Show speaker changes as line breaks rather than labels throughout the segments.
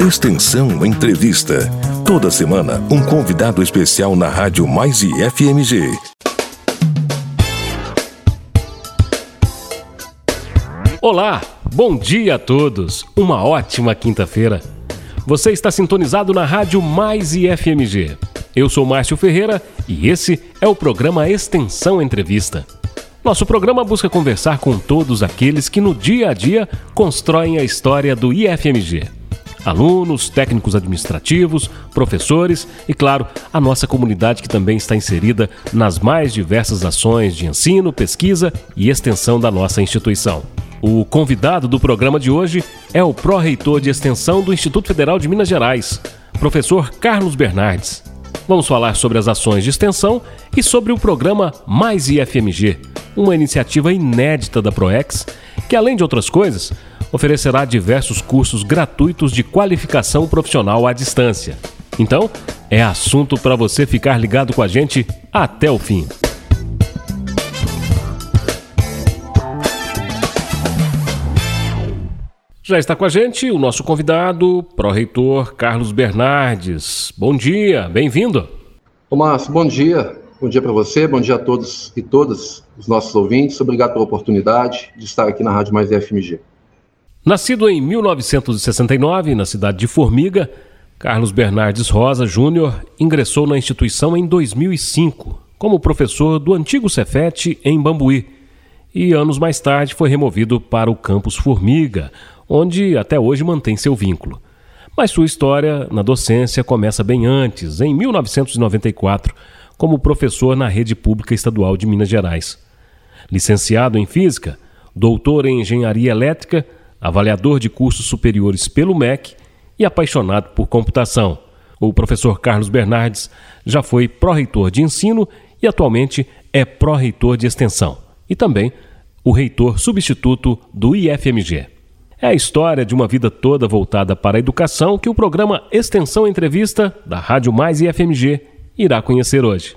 Extensão Entrevista. Toda semana, um convidado especial na Rádio Mais e FMG.
Olá, bom dia a todos. Uma ótima quinta-feira. Você está sintonizado na Rádio Mais e FMG. Eu sou Márcio Ferreira e esse é o programa Extensão Entrevista. Nosso programa busca conversar com todos aqueles que no dia a dia constroem a história do IFMG. Alunos, técnicos administrativos, professores e, claro, a nossa comunidade que também está inserida nas mais diversas ações de ensino, pesquisa e extensão da nossa instituição. O convidado do programa de hoje é o pró-reitor de extensão do Instituto Federal de Minas Gerais, professor Carlos Bernardes. Vamos falar sobre as ações de extensão e sobre o programa Mais IFMG, uma iniciativa inédita da ProEx, que além de outras coisas, oferecerá diversos cursos gratuitos de qualificação profissional à distância. Então, é assunto para você ficar ligado com a gente até o fim. Já está com a gente o nosso convidado, pró-reitor Carlos Bernardes. Bom dia, bem-vindo.
Márcio, bom dia. Bom dia para você, bom dia a todos e todas os nossos ouvintes. Obrigado pela oportunidade de estar aqui na Rádio Mais FMG.
Nascido em 1969, na cidade de Formiga, Carlos Bernardes Rosa Júnior ingressou na instituição em 2005 como professor do antigo Cefete em Bambuí e anos mais tarde foi removido para o campus Formiga, onde até hoje mantém seu vínculo. Mas sua história na docência começa bem antes, em 1994, como professor na rede pública estadual de Minas Gerais. Licenciado em Física, doutor em Engenharia Elétrica, avaliador de cursos superiores pelo MEC e apaixonado por computação. O professor Carlos Bernardes já foi pró-reitor de ensino e atualmente é pró-reitor de extensão e também o reitor substituto do IFMG. É a história de uma vida toda voltada para a educação que o programa Extensão Entrevista da Rádio Mais e FMG irá conhecer hoje.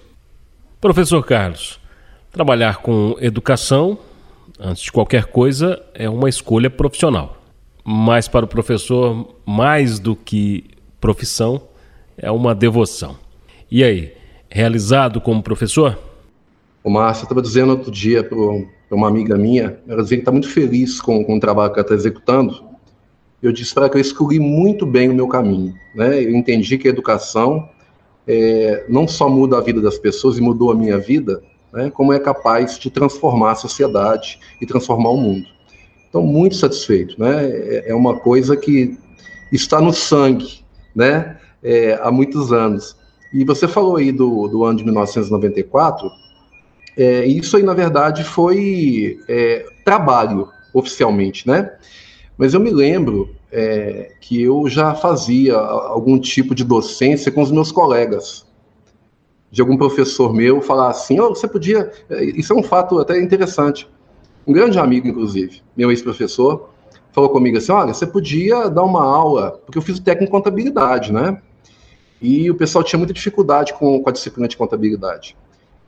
Professor Carlos, trabalhar com educação, antes de qualquer coisa, é uma escolha profissional. Mas para o professor, mais do que profissão, é uma devoção. E aí, realizado como professor?
O Márcio estava dizendo outro dia para uma amiga minha, ela dizia que está muito feliz com, com o trabalho que ela está executando. Eu disse para ela que eu escolhi muito bem o meu caminho. Né? Eu entendi que a educação é, não só muda a vida das pessoas e mudou a minha vida, né? como é capaz de transformar a sociedade e transformar o mundo. Então, muito satisfeito. Né? É, é uma coisa que está no sangue né? É, há muitos anos. E você falou aí do, do ano de 1994, é, isso aí, na verdade, foi é, trabalho, oficialmente, né? Mas eu me lembro é, que eu já fazia algum tipo de docência com os meus colegas. De algum professor meu falar assim: oh, você podia. É, isso é um fato até interessante. Um grande amigo, inclusive, meu ex-professor, falou comigo assim: olha, você podia dar uma aula, porque eu fiz o técnico em contabilidade, né? E o pessoal tinha muita dificuldade com, com a disciplina de contabilidade.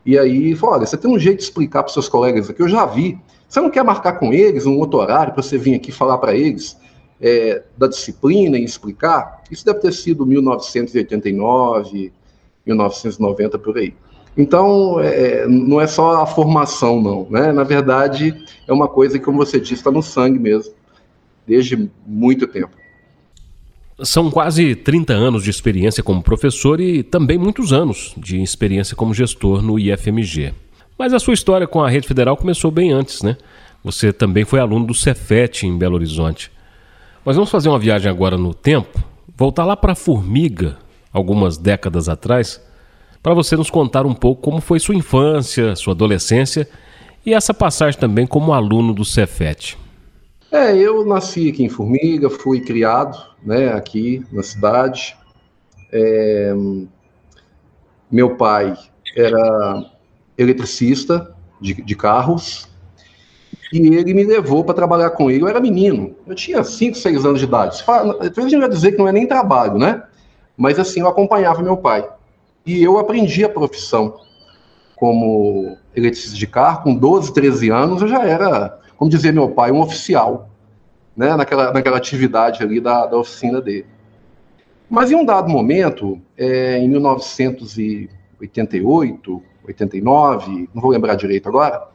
E aí, falou, olha, você tem um jeito de explicar para os seus colegas aqui, eu já vi. Você não quer marcar com eles um outro horário para você vir aqui falar para eles é, da disciplina e explicar? Isso deve ter sido 1989, 1990, por aí. Então, é, não é só a formação, não. Né? Na verdade, é uma coisa que, como você disse, está no sangue mesmo, desde muito tempo.
São quase 30 anos de experiência como professor e também muitos anos de experiência como gestor no IFMG. Mas a sua história com a rede federal começou bem antes, né? Você também foi aluno do Cefet em Belo Horizonte. Mas vamos fazer uma viagem agora no tempo, voltar lá para Formiga, algumas décadas atrás, para você nos contar um pouco como foi sua infância, sua adolescência e essa passagem também como aluno do Cefet.
É, eu nasci aqui em Formiga, fui criado né, aqui na cidade. É, meu pai era eletricista de, de, carros e ele me levou para trabalhar com ele. Eu era menino, eu tinha 5, 6 anos de idade. Vezes a gente vai dizer que não é nem trabalho, né? Mas assim, eu acompanhava meu pai. E eu aprendi a profissão como eletricista de carro, com 12, 13 anos, eu já era como dizia meu pai, um oficial, né, naquela, naquela atividade ali da, da oficina dele. Mas em um dado momento, é, em 1988, 89, não vou lembrar direito agora,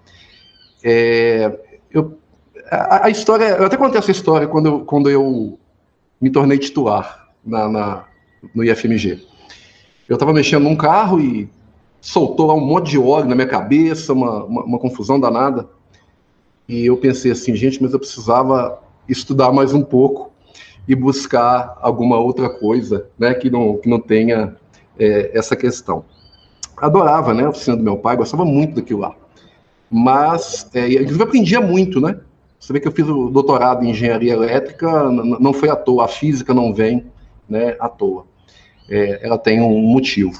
é, eu, a, a, história, eu até contei essa história quando eu, quando eu me tornei titular na, na no IFMG. Eu estava mexendo num carro e soltou lá um monte de óleo na minha cabeça, uma, uma, uma, confusão danada. E eu pensei assim, gente, mas eu precisava estudar mais um pouco e buscar alguma outra coisa, né, que não, que não tenha é, essa questão. Adorava, né, a oficina do meu pai, gostava muito daquilo lá. Mas, é, inclusive, aprendia muito, né? Você vê que eu fiz o doutorado em engenharia elétrica, não foi à toa, a física não vem né, à toa. É, ela tem um motivo.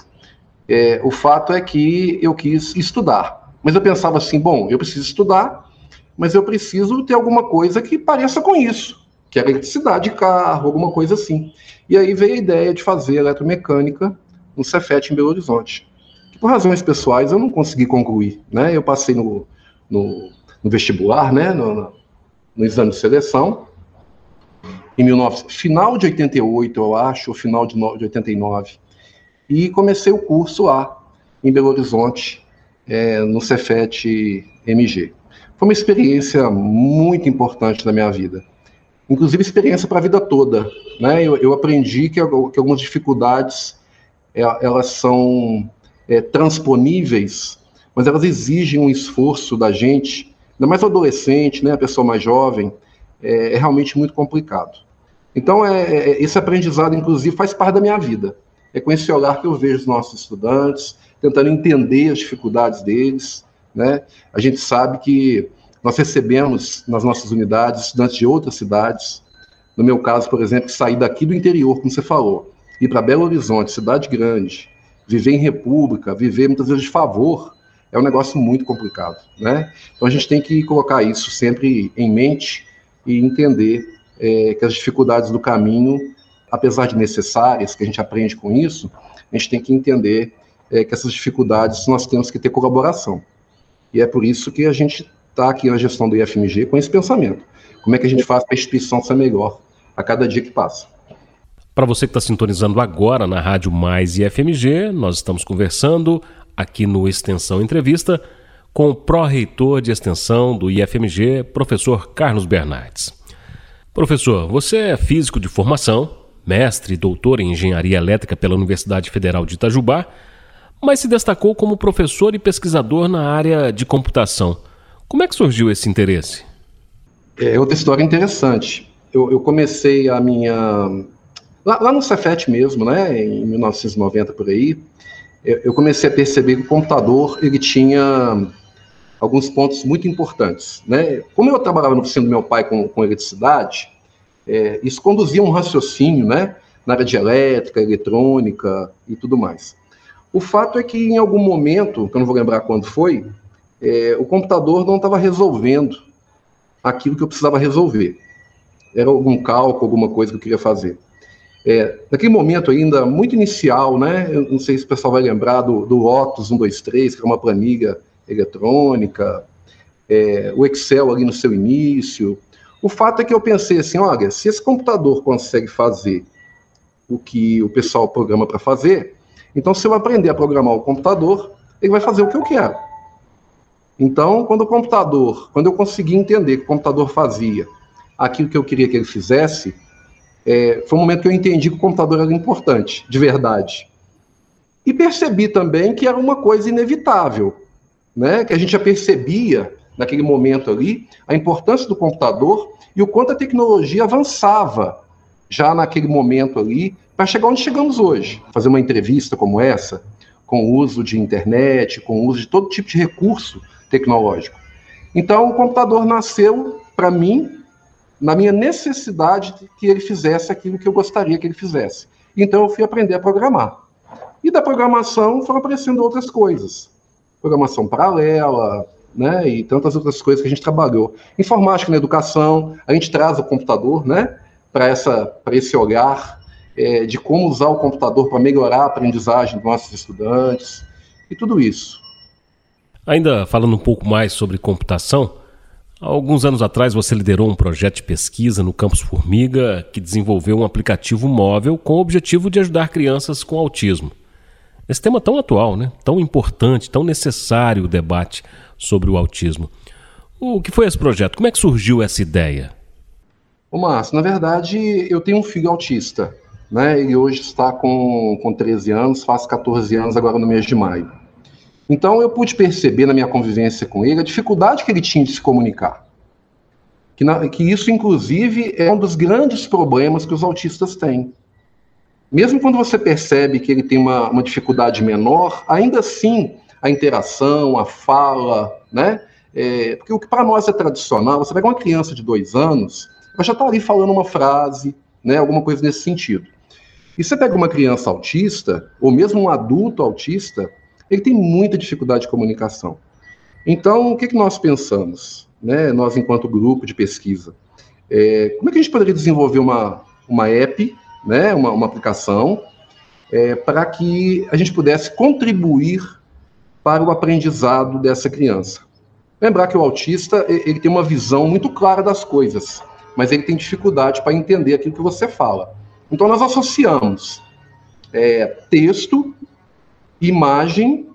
É, o fato é que eu quis estudar, mas eu pensava assim, bom, eu preciso estudar, mas eu preciso ter alguma coisa que pareça com isso, que é eletricidade de carro, alguma coisa assim. E aí veio a ideia de fazer eletromecânica no Cefet em Belo Horizonte. Que por razões pessoais eu não consegui concluir, né? Eu passei no, no, no vestibular, né? No, no exame de seleção, em 19, final de 88, eu acho, ou final de, de 89. E comecei o curso lá, em Belo Horizonte, é, no Cefet MG. Foi uma experiência muito importante na minha vida. Inclusive, experiência para a vida toda. Né? Eu, eu aprendi que, que, algumas dificuldades é, elas são é, transponíveis, mas elas exigem um esforço da gente, ainda mais o adolescente, né, a pessoa mais jovem, é, é realmente muito complicado. Então, é, é, esse aprendizado, inclusive, faz parte da minha vida. É com esse olhar que eu vejo os nossos estudantes, tentando entender as dificuldades deles. Né? A gente sabe que nós recebemos nas nossas unidades estudantes de outras cidades. No meu caso, por exemplo, sair daqui do interior, como você falou, ir para Belo Horizonte, cidade grande, viver em república, viver muitas vezes de favor, é um negócio muito complicado. Né? Então a gente tem que colocar isso sempre em mente e entender é, que as dificuldades do caminho, apesar de necessárias, que a gente aprende com isso, a gente tem que entender é, que essas dificuldades nós temos que ter colaboração. E é por isso que a gente está aqui na gestão do IFMG com esse pensamento. Como é que a gente faz para a instituição ser melhor a cada dia que passa?
Para você que está sintonizando agora na Rádio Mais IFMG, nós estamos conversando aqui no Extensão Entrevista com o pró-reitor de extensão do IFMG, professor Carlos Bernardes. Professor, você é físico de formação, mestre e doutor em engenharia elétrica pela Universidade Federal de Itajubá, mas se destacou como professor e pesquisador na área de computação. Como é que surgiu esse interesse?
É outra história interessante. Eu, eu comecei a minha. Lá, lá, no Cefet mesmo, né, em 1990 por aí, eu, eu comecei a perceber que o computador ele tinha alguns pontos muito importantes. Né? Como eu trabalhava no oficina do meu pai com, com eletricidade, é, isso conduzia um raciocínio né, na área de elétrica, eletrônica e tudo mais. O fato é que em algum momento, que eu não vou lembrar quando foi, é, o computador não estava resolvendo aquilo que eu precisava resolver. Era algum cálculo, alguma coisa que eu queria fazer. É, naquele momento ainda muito inicial, né? Eu não sei se o pessoal vai lembrar do, do Lotus 123, que era uma planilha eletrônica, é, o Excel ali no seu início. O fato é que eu pensei assim, olha, se esse computador consegue fazer o que o pessoal programa para fazer, então se eu aprender a programar o computador, ele vai fazer o que eu quero. Então, quando o computador, quando eu consegui entender que o computador fazia aquilo que eu queria que ele fizesse, é, foi o momento que eu entendi que o computador era importante, de verdade. E percebi também que era uma coisa inevitável né, que a gente já percebia naquele momento ali a importância do computador e o quanto a tecnologia avançava já naquele momento ali para chegar onde chegamos hoje. Fazer uma entrevista como essa, com o uso de internet, com o uso de todo tipo de recurso tecnológico. Então, o computador nasceu para mim na minha necessidade de que ele fizesse aquilo que eu gostaria que ele fizesse. Então, eu fui aprender a programar. E da programação foram aparecendo outras coisas programação paralela, né, e tantas outras coisas que a gente trabalhou. Informática na educação, a gente traz o computador, né, para essa, para esse olhar é, de como usar o computador para melhorar a aprendizagem dos nossos estudantes e tudo isso.
Ainda falando um pouco mais sobre computação, alguns anos atrás você liderou um projeto de pesquisa no Campus Formiga que desenvolveu um aplicativo móvel com o objetivo de ajudar crianças com autismo. Esse tema tão atual, né? tão importante, tão necessário o debate sobre o autismo. O que foi esse projeto? Como é que surgiu essa ideia?
Ô Márcio, na verdade eu tenho um filho autista. Né? Ele hoje está com, com 13 anos, faz 14 anos agora no mês de maio. Então eu pude perceber na minha convivência com ele a dificuldade que ele tinha de se comunicar. Que, na, que isso, inclusive, é um dos grandes problemas que os autistas têm. Mesmo quando você percebe que ele tem uma, uma dificuldade menor, ainda assim a interação, a fala, né? É, porque o que para nós é tradicional, você pega uma criança de dois anos, ela já está ali falando uma frase, né? Alguma coisa nesse sentido. E você pega uma criança autista, ou mesmo um adulto autista, ele tem muita dificuldade de comunicação. Então, o que, que nós pensamos, né, nós enquanto grupo de pesquisa? É, como é que a gente poderia desenvolver uma, uma app, né, uma, uma aplicação, é, para que a gente pudesse contribuir para o aprendizado dessa criança? Lembrar que o autista ele tem uma visão muito clara das coisas, mas ele tem dificuldade para entender aquilo que você fala. Então, nós associamos é, texto imagem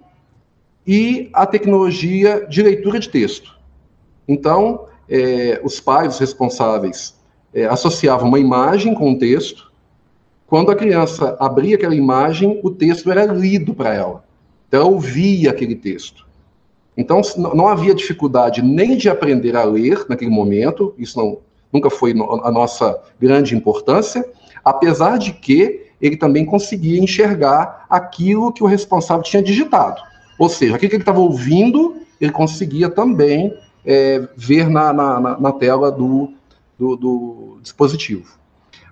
e a tecnologia de leitura de texto. Então, é, os pais, os responsáveis, é, associavam uma imagem com um texto. Quando a criança abria aquela imagem, o texto era lido para ela. Então, ela ouvia aquele texto. Então, não havia dificuldade nem de aprender a ler naquele momento, isso não, nunca foi a nossa grande importância, apesar de que ele também conseguia enxergar aquilo que o responsável tinha digitado. Ou seja, aquilo que ele estava ouvindo, ele conseguia também é, ver na, na, na tela do, do, do, dispositivo.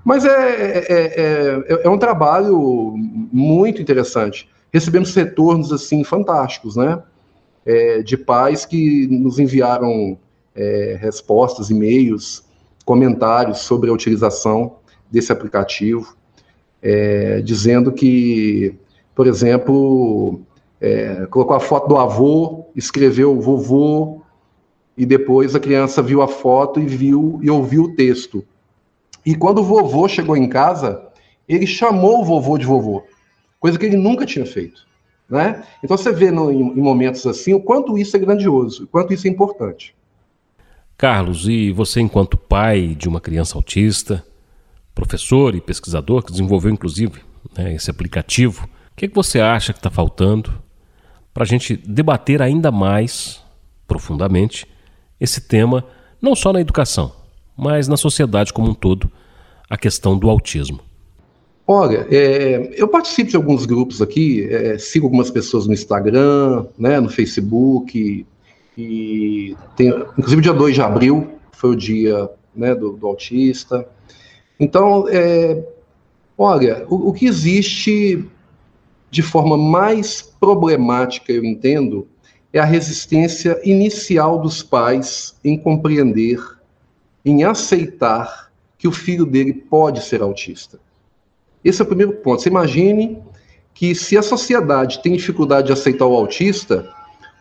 Mas é, é, é, é, um trabalho muito interessante. Recebemos retornos assim fantásticos, né? de pais que nos enviaram respostas, e-mails, comentários sobre a utilização desse aplicativo é, dizendo que, por exemplo, é, colocou a foto do avô, escreveu vovô, e depois a criança viu a foto e viu e ouviu o texto. E quando o vovô chegou em casa, ele chamou o vovô de vovô, coisa que ele nunca tinha feito. Né? Então você vê no, em, em momentos assim o quanto isso é grandioso, o quanto isso é importante.
Carlos, e você, enquanto pai de uma criança autista, professor e pesquisador que desenvolveu inclusive né, esse aplicativo. O que, é que você acha que está faltando para a gente debater ainda mais profundamente esse tema, não só na educação, mas na sociedade como um todo, a questão do autismo?
Olha, é, eu participo de alguns grupos aqui, é, sigo algumas pessoas no Instagram, né, no Facebook, e inclusive dia 2 de abril foi o dia né, do, do autista. Então, é, olha, o, o que existe de forma mais problemática, eu entendo, é a resistência inicial dos pais em compreender, em aceitar que o filho dele pode ser autista. Esse é o primeiro ponto. Você imagine que se a sociedade tem dificuldade de aceitar o autista,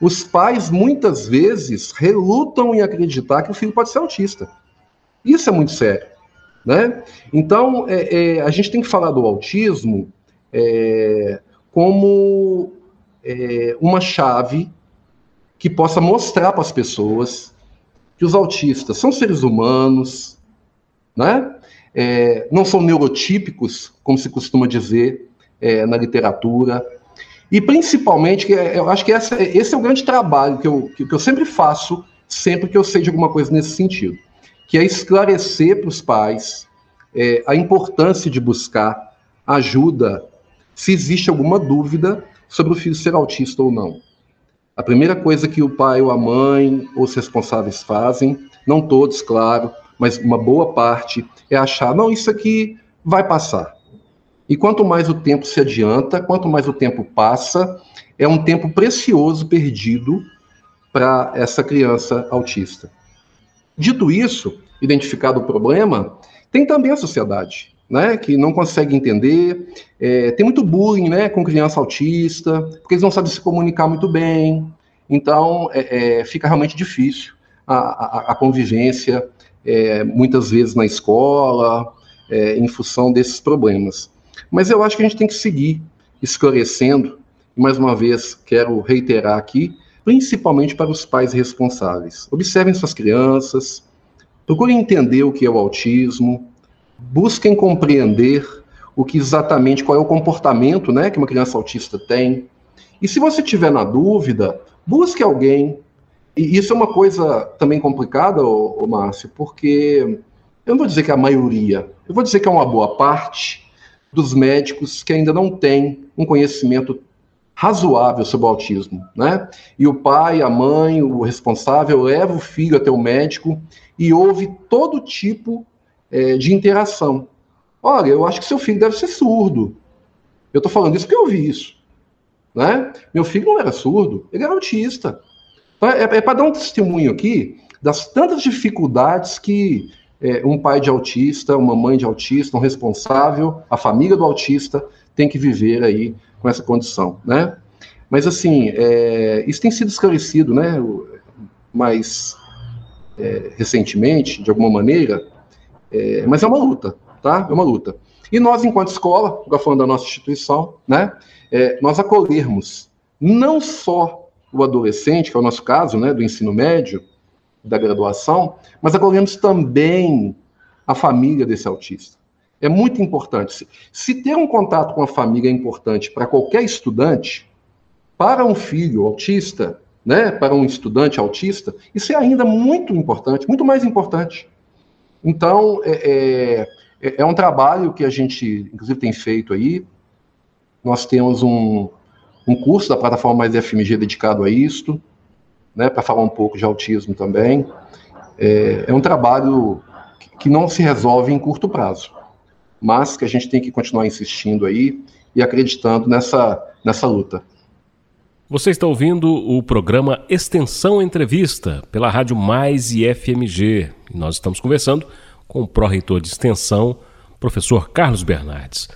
os pais muitas vezes relutam em acreditar que o filho pode ser autista. Isso é muito sério. Né? Então, é, é, a gente tem que falar do autismo é, como é, uma chave que possa mostrar para as pessoas que os autistas são seres humanos, né? É, não são neurotípicos, como se costuma dizer é, na literatura, e principalmente, eu acho que essa, esse é o grande trabalho que eu, que eu sempre faço, sempre que eu sei de alguma coisa nesse sentido que é esclarecer para os pais é, a importância de buscar ajuda se existe alguma dúvida sobre o filho ser autista ou não. A primeira coisa que o pai ou a mãe ou os responsáveis fazem, não todos, claro, mas uma boa parte, é achar: não, isso aqui vai passar. E quanto mais o tempo se adianta, quanto mais o tempo passa, é um tempo precioso perdido para essa criança autista. Dito isso, identificado o problema, tem também a sociedade, né, que não consegue entender. É, tem muito bullying, né, com criança autista, porque eles não sabem se comunicar muito bem. Então, é, é, fica realmente difícil a, a, a convivência, é, muitas vezes na escola, é, em função desses problemas. Mas eu acho que a gente tem que seguir esclarecendo, e mais uma vez quero reiterar aqui, principalmente para os pais responsáveis. Observem suas crianças, procurem entender o que é o autismo, busquem compreender o que exatamente, qual é o comportamento né, que uma criança autista tem. E se você tiver na dúvida, busque alguém. E isso é uma coisa também complicada, ô, ô Márcio, porque eu não vou dizer que é a maioria, eu vou dizer que é uma boa parte dos médicos que ainda não tem um conhecimento razoável sobre o autismo, né? E o pai, a mãe, o responsável leva o filho até o médico e ouve todo tipo é, de interação. Olha, eu acho que seu filho deve ser surdo. Eu estou falando isso porque eu ouvi isso. Né? Meu filho não era surdo, ele era autista. Então, é, é para dar um testemunho aqui das tantas dificuldades que é, um pai de autista, uma mãe de autista, um responsável, a família do autista tem que viver aí com essa condição, né? Mas assim, é, isso tem sido esclarecido, né? Mais é, recentemente, de alguma maneira, é, mas é uma luta, tá? É uma luta. E nós, enquanto escola, agora falando da nossa instituição, né? É, nós acolhermos não só o adolescente, que é o nosso caso, né? Do ensino médio, da graduação, mas acolhemos também a família desse autista. É muito importante. Se ter um contato com a família é importante para qualquer estudante, para um filho autista, né, para um estudante autista, isso é ainda muito importante, muito mais importante. Então, é, é, é um trabalho que a gente, inclusive, tem feito aí. Nós temos um, um curso da plataforma Mais FMG dedicado a isto né, para falar um pouco de autismo também. É, é um trabalho que não se resolve em curto prazo, mas que a gente tem que continuar insistindo aí e acreditando nessa, nessa luta.
Você está ouvindo o programa Extensão Entrevista pela Rádio Mais e FMG. E nós estamos conversando com o pró-reitor de extensão, professor Carlos Bernardes.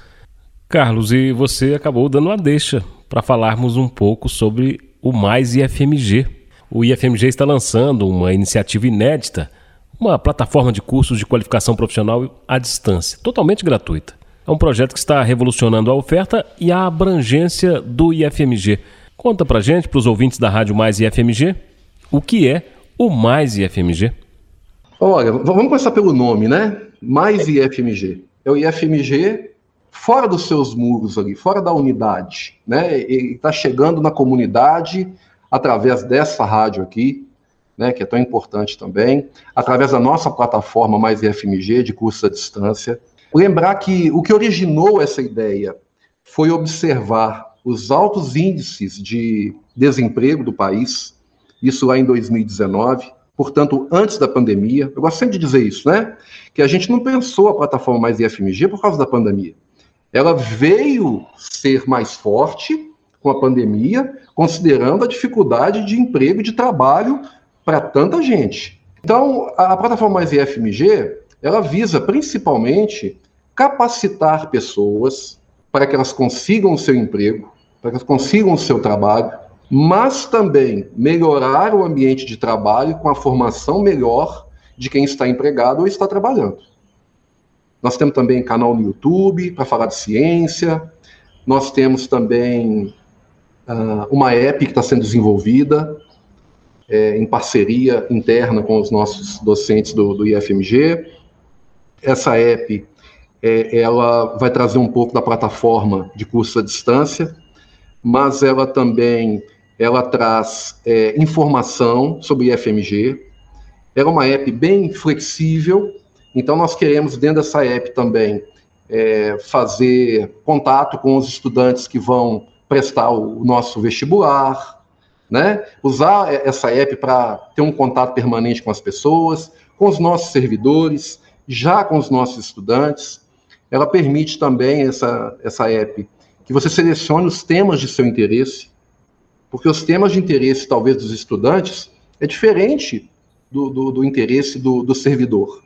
Carlos, e você acabou dando uma deixa para falarmos um pouco sobre o Mais e FMG o IFMG está lançando uma iniciativa inédita, uma plataforma de cursos de qualificação profissional à distância, totalmente gratuita. É um projeto que está revolucionando a oferta e a abrangência do IFMG. Conta pra gente, para os ouvintes da Rádio Mais IFMG, o que é o Mais IFMG?
Olha, vamos começar pelo nome, né? Mais IFMG. É o IFMG fora dos seus muros ali, fora da unidade, né? Ele está chegando na comunidade através dessa rádio aqui, né, que é tão importante também, através da nossa plataforma Mais IFMG de curso à distância. Lembrar que o que originou essa ideia foi observar os altos índices de desemprego do país, isso lá em 2019, portanto, antes da pandemia. Eu gosto sempre de dizer isso, né? Que a gente não pensou a plataforma Mais IFMG por causa da pandemia. Ela veio ser mais forte com a pandemia, considerando a dificuldade de emprego e de trabalho para tanta gente. Então, a plataforma Mais IFMG, ela visa principalmente capacitar pessoas para que elas consigam o seu emprego, para que elas consigam o seu trabalho, mas também melhorar o ambiente de trabalho com a formação melhor de quem está empregado ou está trabalhando. Nós temos também canal no YouTube para falar de ciência, nós temos também uh, uma app que está sendo desenvolvida é, em parceria interna com os nossos docentes do, do IFMG. Essa app é, ela vai trazer um pouco da plataforma de curso à distância, mas ela também ela traz é, informação sobre IFMG. Ela é uma app bem flexível, então nós queremos dentro dessa app também é, fazer contato com os estudantes que vão prestar o nosso vestibular, né? usar essa app para ter um contato permanente com as pessoas, com os nossos servidores, já com os nossos estudantes. Ela permite também, essa, essa app, que você selecione os temas de seu interesse, porque os temas de interesse, talvez, dos estudantes, é diferente do, do, do interesse do, do servidor.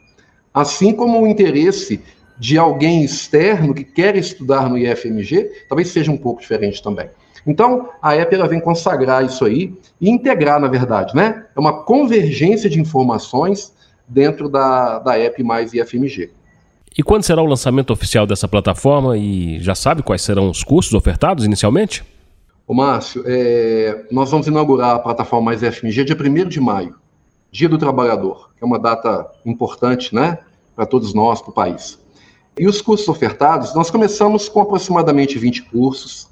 Assim como o interesse de alguém externo que quer estudar no IFMG, talvez seja um pouco diferente também. Então, a ela vem consagrar isso aí e integrar, na verdade, né? É uma convergência de informações dentro da, da app mais IFMG.
E quando será o lançamento oficial dessa plataforma e já sabe quais serão os cursos ofertados inicialmente?
Ô Márcio, é, nós vamos inaugurar a plataforma Mais IFMG dia 1 de maio, Dia do Trabalhador, que é uma data importante né, para todos nós, para o país. E os cursos ofertados, nós começamos com aproximadamente 20 cursos,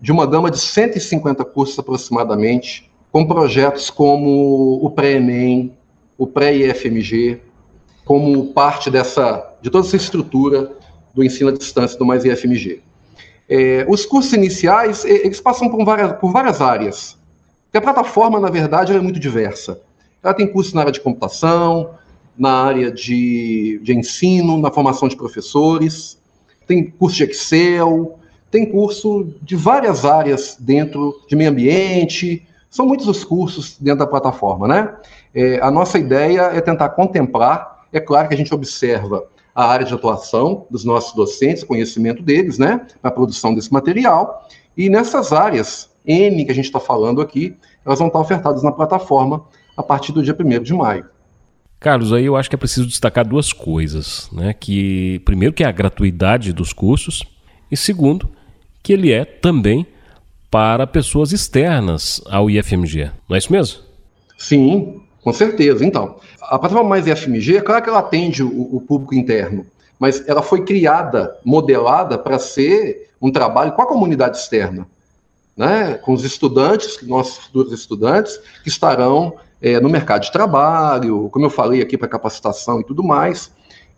de uma gama de 150 cursos aproximadamente, com projetos como o pré-ENEM, o pré-IFMG, como parte dessa, de toda essa estrutura do ensino à distância do Mais IFMG. É, os cursos iniciais, eles passam por várias, por várias áreas. Porque a plataforma, na verdade, é muito diversa. Ela tem cursos na área de computação, na área de, de ensino, na formação de professores, tem curso de Excel, tem curso de várias áreas dentro de meio ambiente, são muitos os cursos dentro da plataforma, né? É, a nossa ideia é tentar contemplar, é claro que a gente observa a área de atuação dos nossos docentes, conhecimento deles, né, na produção desse material, e nessas áreas N que a gente está falando aqui, elas vão estar ofertadas na plataforma a partir do dia 1 de maio.
Carlos, aí eu acho que é preciso destacar duas coisas, né? Que primeiro que é a gratuidade dos cursos e segundo que ele é também para pessoas externas ao IFMG. Não é isso mesmo?
Sim, com certeza. Então, a plataforma Mais IFMG, é claro que ela atende o, o público interno, mas ela foi criada, modelada para ser um trabalho com a comunidade externa, né? com os estudantes, nossos futuros estudantes, que estarão é, no mercado de trabalho, como eu falei aqui, para capacitação e tudo mais.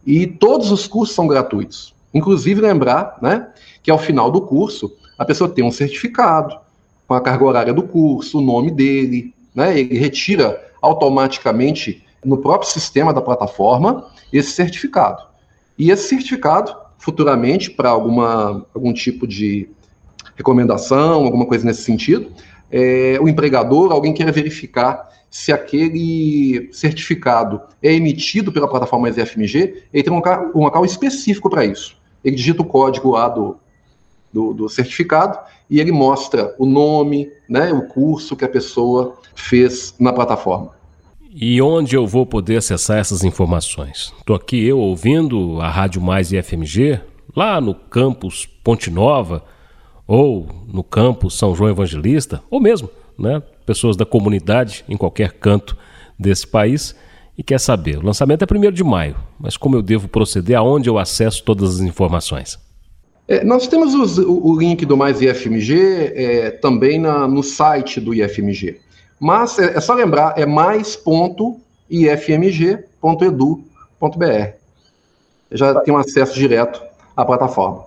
E todos os cursos são gratuitos. Inclusive, lembrar né, que ao final do curso, a pessoa tem um certificado com a carga horária do curso, o nome dele, né, ele retira automaticamente no próprio sistema da plataforma esse certificado. E esse certificado, futuramente, para algum tipo de recomendação, alguma coisa nesse sentido, é, o empregador, alguém queira verificar se aquele certificado é emitido pela plataforma SFMG, ele tem um local, um local específico para isso. Ele digita o código lá do, do, do, certificado e ele mostra o nome, né, o curso que a pessoa fez na plataforma.
E onde eu vou poder acessar essas informações? Estou aqui eu ouvindo a Rádio Mais e FMG, lá no campus Ponte Nova, ou no campus São João Evangelista, ou mesmo né, pessoas da comunidade em qualquer canto desse país e quer saber. O lançamento é 1 de maio, mas como eu devo proceder? Aonde eu acesso todas as informações?
É, nós temos os, o, o, link do Mais IFMG é, também na, no site do IFMG. Mas é, é só lembrar, é mais.ifmg.edu.br. Já tem um acesso direto à plataforma.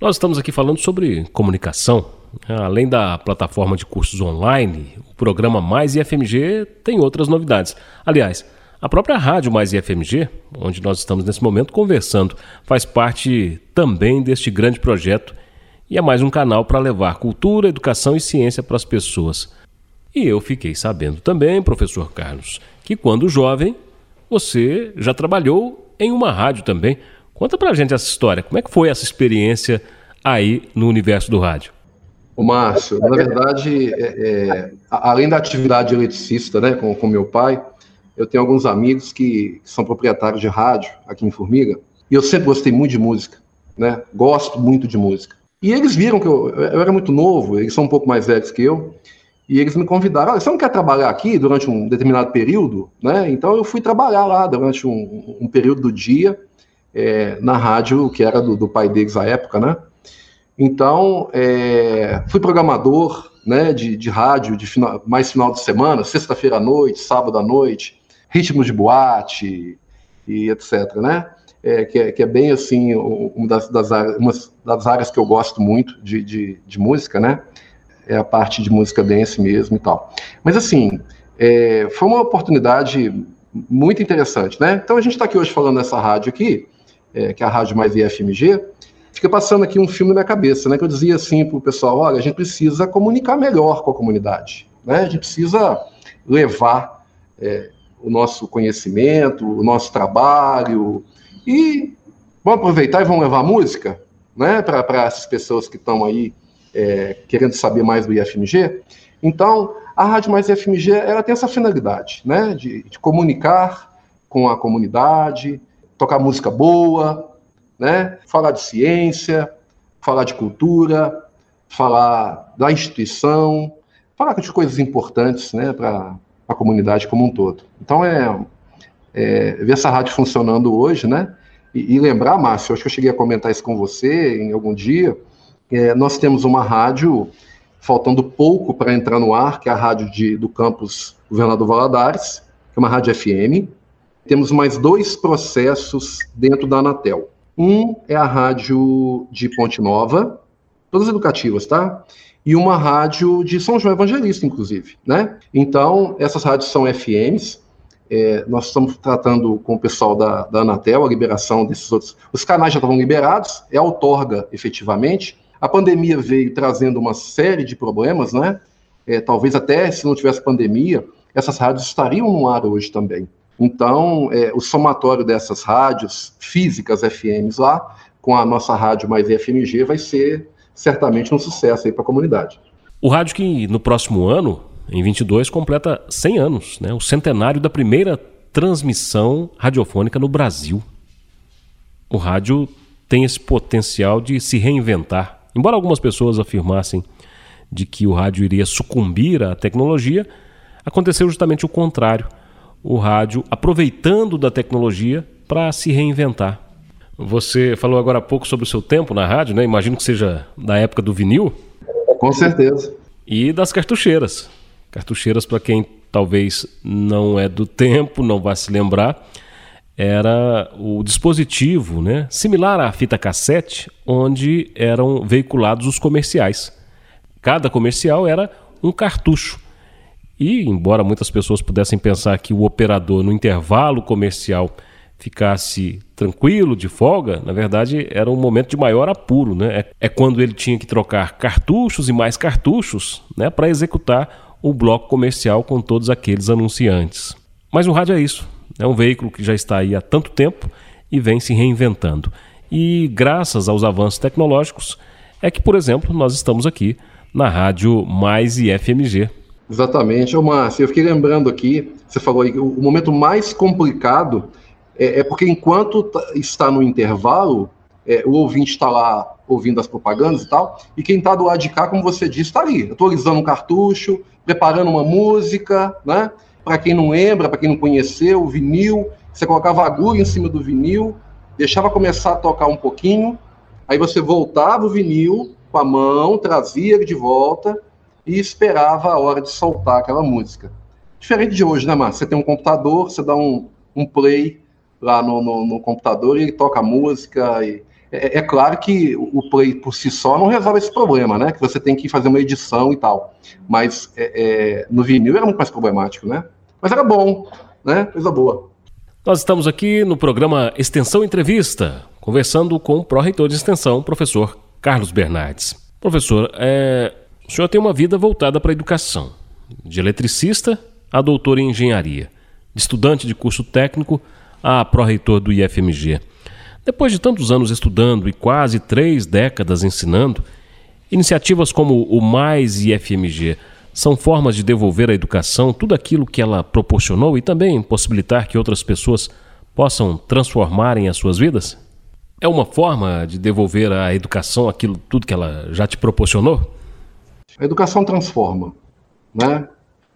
Nós estamos aqui falando sobre comunicação. Além da plataforma de cursos online, o programa Mais IFMG tem outras novidades. Aliás, a própria Rádio Mais IFMG, onde nós estamos nesse momento conversando, faz parte também deste grande projeto e é mais um canal para levar cultura, educação e ciência para as pessoas. E eu fiquei sabendo também, professor Carlos, que quando jovem você já trabalhou em uma rádio também. Conta pra gente essa história. Como é que foi essa experiência aí no universo do rádio?
O Márcio, na verdade, é, é, além da atividade eletricista, né, com, com meu pai, eu tenho alguns amigos que, que, são proprietários de rádio aqui em Formiga, e eu sempre gostei muito de música, né? Gosto muito de música. E eles viram que eu, eu era muito novo, eles são um pouco mais velhos que eu, e eles me convidaram, olha, você não quer trabalhar aqui durante um determinado período? Né? Então eu fui trabalhar lá durante um, um período do dia, é, na rádio que era do, do, pai deles à época, né? Então, é, fui programador né, de, de rádio de final, mais final de semana, sexta-feira à noite, sábado à noite, ritmos de boate e etc. Né? É, que, é, que, é, bem assim, uma das, das, áreas, uma das áreas que eu gosto muito de, de, de, música, né? É a parte de música dance mesmo e tal. Mas assim, é, foi uma oportunidade muito interessante, né? Então a gente está aqui hoje falando nessa rádio aqui, é, que é a Rádio Mais IFMG, fica passando aqui um filme na minha cabeça, né? Que eu dizia assim para o pessoal, olha, a gente precisa comunicar melhor com a comunidade, né? A gente precisa levar é, o nosso conhecimento, o nosso trabalho. E vamos aproveitar e vamos levar música né, para essas pessoas que estão aí é, querendo saber mais do IFMG. Então, a Rádio Mais IFMG ela tem essa finalidade, né, de, de comunicar com a comunidade, tocar música boa, né, falar de ciência, falar de cultura, falar da instituição, falar de coisas importantes né, para a comunidade como um todo. Então, é, é, ver essa rádio funcionando hoje, né? E, e, lembrar, Márcio, acho que eu cheguei a comentar isso com você em algum dia, é, nós temos uma rádio faltando pouco para entrar no ar, que é a rádio de, do campus Governador Valadares, que é uma rádio FM. Temos mais dois processos dentro da Anatel. Um é a rádio de Ponte Nova, todas educativas, tá? E uma rádio de São João Evangelista, inclusive, né? Então, essas rádios são FMs, é, nós estamos tratando com o pessoal da, da Anatel a liberação desses outros. Os canais já estavam liberados, é outorga efetivamente. A pandemia veio trazendo uma série de problemas, né? É, talvez até se não tivesse pandemia, essas rádios estariam no ar hoje também. Então, é, o somatório dessas rádios físicas FMs lá, com a nossa rádio mais FMG, vai ser certamente um sucesso aí para a comunidade.
O rádio que no próximo ano, em 22, completa 100 anos, né? o centenário da primeira transmissão radiofônica no Brasil. O rádio tem esse potencial de se reinventar. Embora algumas pessoas afirmassem de que o rádio iria sucumbir à tecnologia, aconteceu justamente o contrário o rádio aproveitando da tecnologia para se reinventar. Você falou agora há pouco sobre o seu tempo na rádio, né? Imagino que seja da época do vinil.
Com certeza.
E das cartucheiras. Cartucheiras, para quem talvez não é do tempo, não vai se lembrar, era o dispositivo, né? Similar à fita cassete, onde eram veiculados os comerciais. Cada comercial era um cartucho. E, embora muitas pessoas pudessem pensar que o operador, no intervalo comercial, ficasse tranquilo, de folga, na verdade era um momento de maior apuro. Né? É, é quando ele tinha que trocar cartuchos e mais cartuchos né, para executar o bloco comercial com todos aqueles anunciantes. Mas o rádio é isso. É um veículo que já está aí há tanto tempo e vem se reinventando. E graças aos avanços tecnológicos é que, por exemplo, nós estamos aqui na Rádio Mais e FMG,
Exatamente. Ô, Márcio, eu fiquei lembrando aqui, você falou aí, o momento mais complicado é, é porque enquanto tá, está no intervalo, é, o ouvinte está lá ouvindo as propagandas e tal, e quem está do lado de cá, como você disse, está ali, atualizando um cartucho, preparando uma música, né? Para quem não lembra, para quem não conheceu, o vinil, você colocava agulha em cima do vinil, deixava começar a tocar um pouquinho, aí você voltava o vinil com a mão, trazia ele de volta, e esperava a hora de soltar aquela música. Diferente de hoje, né, Márcio? Você tem um computador, você dá um, um play lá no, no, no computador e toca música. E... É, é, claro que o play por si só não resolve esse problema, né? Que você tem que fazer uma edição e tal. Mas é, é, no vinil era muito mais problemático, né? Mas era bom, né? Coisa boa.
Nós estamos aqui no programa Extensão Entrevista, conversando com o pró-reitor de extensão, professor Carlos Bernardes. Professor, é, o senhor tem uma vida voltada para a educação, de eletricista a doutor em engenharia, de estudante de curso técnico a pró-reitor do IFMG. Depois de tantos anos estudando e quase três décadas ensinando, iniciativas como o Mais IFMG são formas de devolver à educação tudo aquilo que ela proporcionou e também possibilitar que outras pessoas possam transformarem as suas vidas? É uma forma de devolver à educação aquilo tudo que ela já te proporcionou?
A educação transforma, né?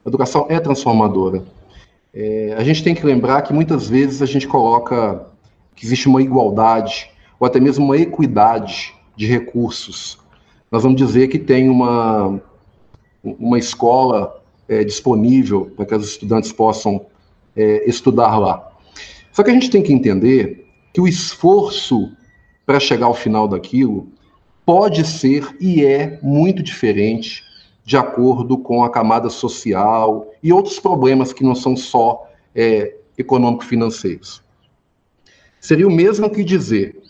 A educação é transformadora. É, a gente tem que lembrar que muitas vezes a gente coloca que existe uma igualdade ou até mesmo uma equidade de recursos. Nós vamos dizer que tem uma, uma escola é, disponível para que os estudantes possam é, estudar lá. Só que a gente tem que entender que o esforço para chegar ao final daquilo pode ser e é muito diferente de acordo com a camada social e outros problemas que não são só é, econômico-financeiros. Seria o mesmo que dizer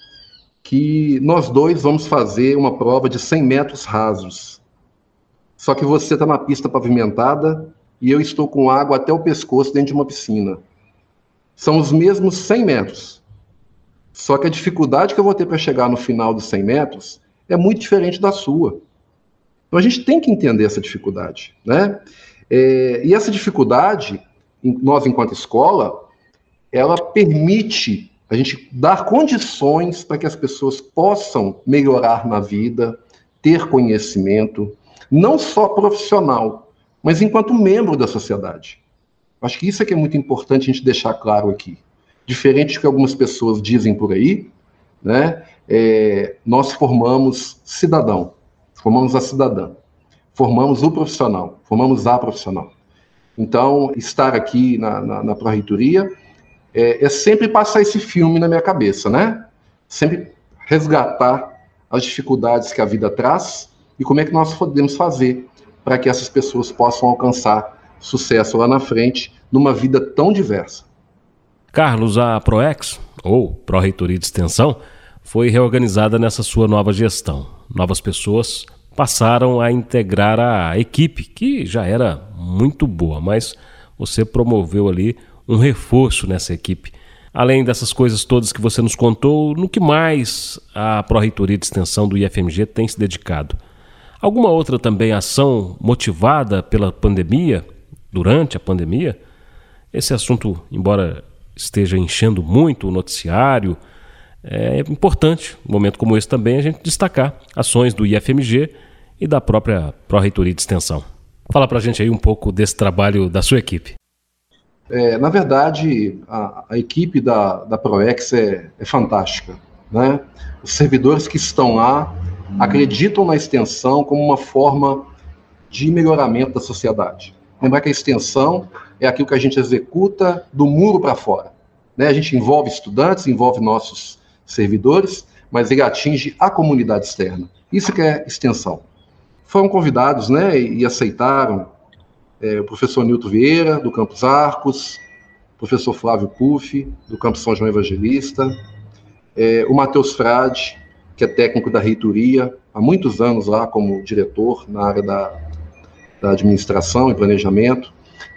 que nós dois vamos fazer uma prova de 100 metros rasos. Só que você está na pista pavimentada e eu estou com água até o pescoço dentro de uma piscina. São os mesmos 100 metros. Só que a dificuldade que eu vou ter para chegar no final dos 100 metros é muito diferente da sua. Então a gente tem que entender essa dificuldade, né? É, e essa dificuldade, nós enquanto escola, ela permite a gente dar condições para que as pessoas possam melhorar na vida, ter conhecimento, não só profissional, mas enquanto membro da sociedade. Acho que isso é que é muito importante a gente deixar claro aqui. Diferente do que algumas pessoas dizem por aí, né? É, nós formamos cidadão, formamos a cidadã, formamos o profissional, formamos a profissional. Então, estar aqui na, na, na Pró-Reitoria é, é sempre passar esse filme na minha cabeça, né? Sempre resgatar as dificuldades que a vida traz e como é que nós podemos fazer para que essas pessoas possam alcançar sucesso lá na frente numa vida tão diversa.
Carlos, a ProEx, ou Pró-Reitoria de Extensão, foi reorganizada nessa sua nova gestão. Novas pessoas passaram a integrar a equipe, que já era muito boa, mas você promoveu ali um reforço nessa equipe. Além dessas coisas todas que você nos contou, no que mais a Pró-Reitoria de Extensão do IFMG tem se dedicado? Alguma outra também ação motivada pela pandemia, durante a pandemia? Esse assunto, embora esteja enchendo muito o noticiário, é importante, num momento como esse também, a gente destacar ações do IFMG e da própria Pró-Reitoria de Extensão. Fala para a gente aí um pouco desse trabalho da sua equipe.
É, na verdade, a, a, equipe da, da ProEx é, é fantástica. Né? Os servidores que estão lá acreditam na extensão como uma forma de melhoramento da sociedade. Lembrar que a extensão é aquilo que a gente executa do muro para fora. Né? A gente envolve estudantes, envolve nossos servidores, mas ele atinge a comunidade externa. Isso que é extensão. Foram convidados né, e aceitaram é, o professor Nilton Vieira, do Campus Arcos, o professor Flávio Puff, do Campus São João Evangelista, é, o Matheus Frade, que é técnico da reitoria, há muitos anos lá como diretor na área da, da administração e planejamento,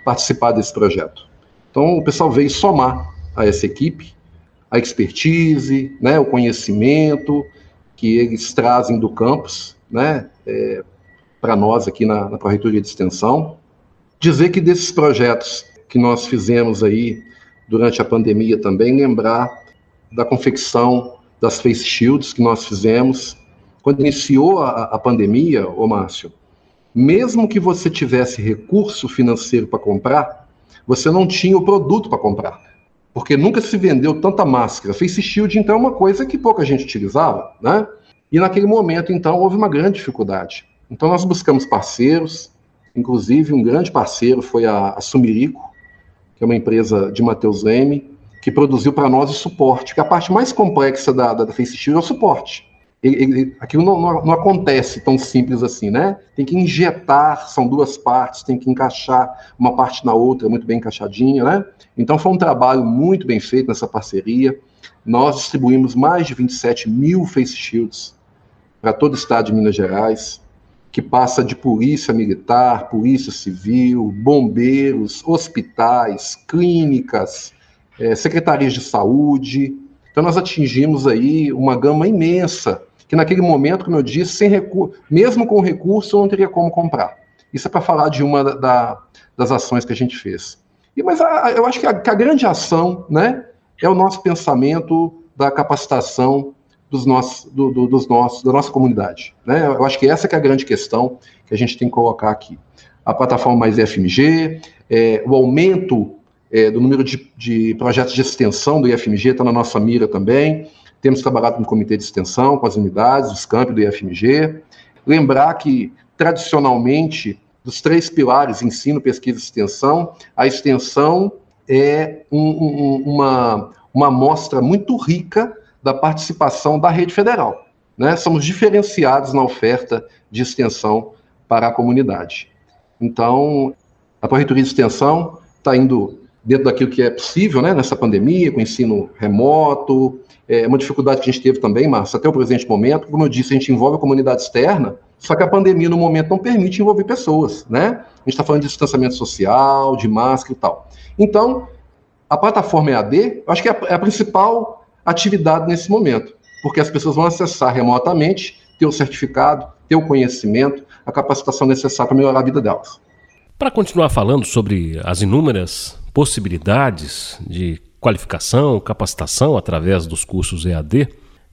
participar desse projeto. Então, o pessoal veio somar a essa equipe a expertise, né, o conhecimento que eles trazem do campus, né, é, para nós aqui na, na Corretoria de Extensão. Dizer que desses projetos que nós fizemos aí durante a pandemia também, lembrar da confecção das face shields que nós fizemos. Quando iniciou a, a pandemia, ô Márcio, mesmo que você tivesse recurso financeiro para comprar, você não tinha o produto para comprar. Porque nunca se vendeu tanta máscara. Face shield, então, é uma coisa que pouca gente utilizava, né? E naquele momento, então, houve uma grande dificuldade. Então, nós buscamos parceiros, Inclusive, um grande parceiro foi a, a Sumirico, que é uma empresa de Matheus Leme, que produziu para nós o suporte, que a parte mais complexa da, da, da FaceShield é o suporte. Ele, ele, aquilo não, não, não, acontece tão simples assim, né? Tem que injetar, são duas partes, tem que encaixar uma parte na outra, muito bem encaixadinha, né? Então foi um trabalho muito bem feito nessa parceria. Nós distribuímos mais de 27 mil face shields para todo o estado de Minas Gerais que passa de polícia militar, polícia civil, bombeiros, hospitais, clínicas, é, secretarias de saúde. Então nós atingimos aí uma gama imensa, que naquele momento, como eu disse, sem recurso, mesmo com recurso, eu não teria como comprar. Isso é para falar de uma da, das ações que a gente fez. E, mas a, eu acho que a, que a grande ação né, é o nosso pensamento da capacitação dos nossos, do, do, dos nossos, da nossa comunidade. Né? Eu acho que essa que é a grande questão que a gente tem que colocar aqui. A plataforma mais IFMG, é, o aumento é, do número de, de, projetos de extensão do IFMG está na nossa mira também. Temos trabalhado no comitê de extensão, com as unidades, os campos do IFMG. Lembrar que, tradicionalmente, dos três pilares, ensino, pesquisa e extensão, a extensão é um, um, uma, uma amostra muito rica da participação da rede federal. Né? Somos diferenciados na oferta de extensão para a comunidade. Então, a Corretoria de Extensão está indo dentro daquilo que é possível né, nessa pandemia, com ensino remoto. É uma dificuldade que a gente teve também, Márcio, até o presente momento. Como eu disse, a gente envolve a comunidade externa, só que a pandemia, no momento, não permite envolver pessoas. Né? A gente está falando de distanciamento social, de máscara e tal. Então, a plataforma EAD, eu acho que é é a principal atividade nesse momento, porque as pessoas vão acessar remotamente, ter o certificado, ter o conhecimento, a capacitação necessária para melhorar a vida delas.
Para continuar falando sobre as inúmeras possibilidades de qualificação, capacitação através dos cursos EAD,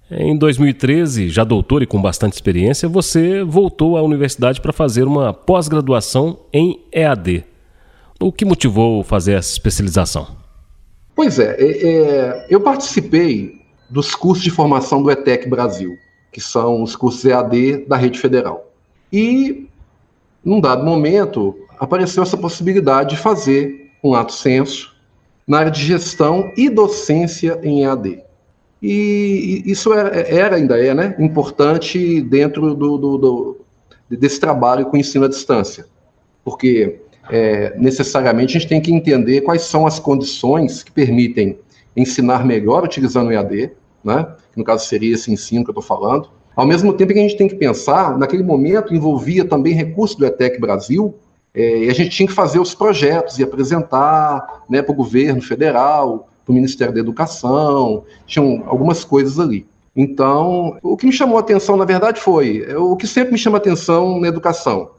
em 2013, já doutor e com bastante experiência, você voltou à universidade para fazer uma pós-graduação em EAD. O que motivou fazer essa especialização?
Pois é, é, é, eu participei dos cursos de formação do ETEC Brasil, que são os cursos EAD da rede federal. E, num dado momento, apareceu essa possibilidade de fazer um ato senso na área de gestão e docência em EAD. E isso era, era ainda é, né, importante dentro do, do, do, desse trabalho com ensino à distância, porque é, necessariamente a gente tem que entender quais são as condições que permitem ensinar melhor utilizando o EAD, né, que no caso seria esse ensino que eu estou falando, ao mesmo tempo que a gente tem que pensar, naquele momento envolvia também recursos do ETEC Brasil, é, e a gente tinha que fazer os projetos e apresentar né, para o governo federal, para o Ministério da Educação, tinham algumas coisas ali. Então, o que me chamou a atenção, na verdade, foi é, o que sempre me chama a atenção na educação,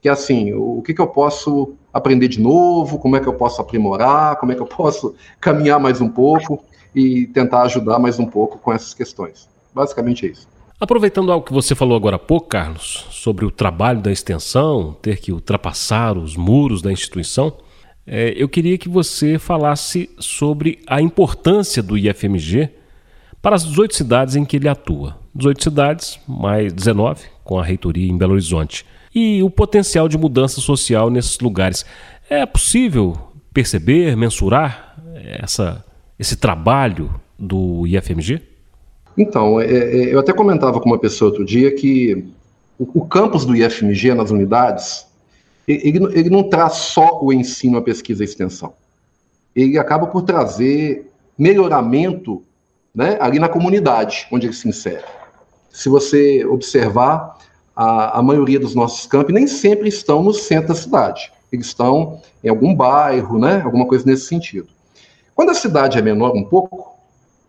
que é assim, o que, que eu posso aprender de novo, como é que eu posso aprimorar, como é que eu posso caminhar mais um pouco e tentar ajudar mais um pouco com essas questões. Basicamente é isso.
Aproveitando algo que você falou agora há pouco, Carlos, sobre o trabalho da extensão, ter que ultrapassar os muros da instituição, é, eu queria que você falasse sobre a importância do IFMG para as 18 cidades em que ele atua. 18 cidades, mais 19, com a reitoria em Belo Horizonte. E o potencial de mudança social nesses lugares. É possível perceber, mensurar essa, esse trabalho do IFMG?
Então, é, é, eu até comentava com uma pessoa outro dia que o, o campus do IFMG nas unidades ele, ele não traz só o ensino, a pesquisa e a extensão. Ele acaba por trazer melhoramento né, ali na comunidade onde ele se insere. Se você observar, a, a maioria dos nossos campi nem sempre estão no centro da cidade. Eles estão em algum bairro, né, alguma coisa nesse sentido. Quando a cidade é menor um pouco,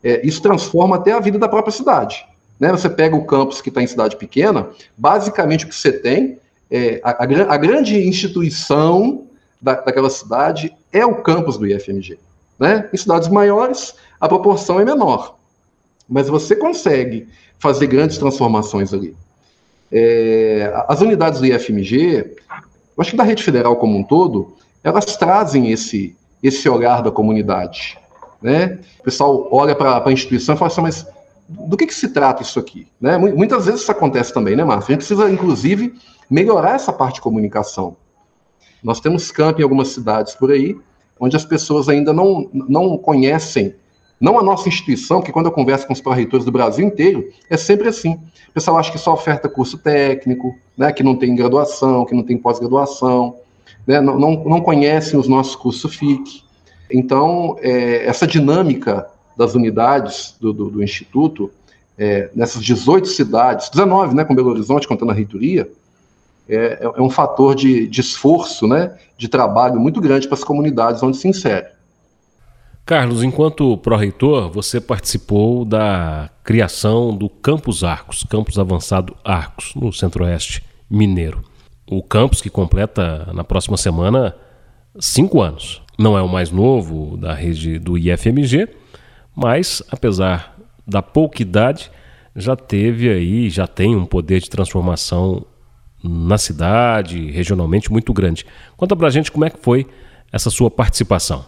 é, isso transforma até a vida da própria cidade. Né? Você pega o campus que está em cidade pequena, basicamente o que você tem é, a, a, a, grande instituição da, daquela cidade é o campus do IFMG. Né? Em cidades maiores, a proporção é menor. Mas você consegue fazer grandes transformações ali. É, as unidades do IFMG, eu acho que da rede federal como um todo, elas trazem esse, esse olhar da comunidade. Né? O pessoal olha para a instituição e fala assim, mas do que, que se trata isso aqui? Né? Muitas vezes isso acontece também, né, Márcio? A gente precisa, inclusive, melhorar essa parte de comunicação. Nós temos camp em algumas cidades por aí, onde as pessoas ainda não, não conhecem, não a nossa instituição, que quando eu converso com os pró-reitores do Brasil inteiro, é sempre assim. O pessoal acha que só oferta curso técnico, né, que não tem graduação, que não tem pós-graduação, né, não, não, não conhecem os nossos cursos FIC. Então, é, essa dinâmica das unidades do, do, do Instituto, é, nessas 18 cidades, 19, né, com Belo Horizonte, contando a reitoria, é, é um fator de, de esforço, né, de trabalho muito grande para as comunidades onde se insere.
Carlos, enquanto pró-reitor, você participou da criação do Campus Arcos, Campus Avançado Arcos, no Centro-Oeste Mineiro. O campus que completa na próxima semana cinco anos. Não é o mais novo da rede do IFMG, mas apesar da pouca idade, já teve aí, já tem um poder de transformação na cidade, regionalmente muito grande. Conta pra gente como é que foi essa sua participação.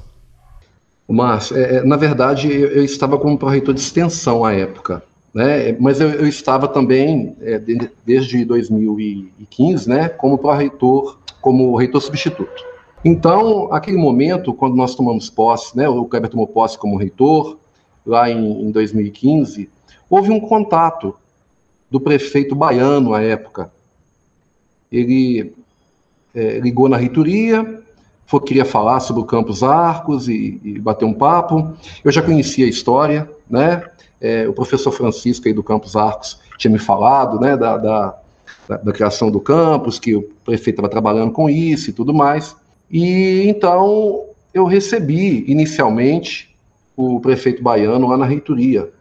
Márcio, é, é, na verdade eu, eu estava como pró-reitor de extensão à época, né? mas eu, eu estava também, é, de, desde 2015, né, como pró-reitor, como reitor substituto. Então, aquele momento, quando nós tomamos posse, né, o Kleber tomou posse como reitor, lá em, em 2015, houve um contato do prefeito baiano à época, ele é, ligou na reitoria, foi, queria falar sobre o Campos Arcos e, e bater um papo. Eu já conhecia a história, né? É, o professor Francisco aí do Campos Arcos tinha me falado, né, da, da, da, da criação do campus, que o prefeito estava trabalhando com isso e tudo mais. E então eu recebi inicialmente o prefeito baiano lá na reitoria.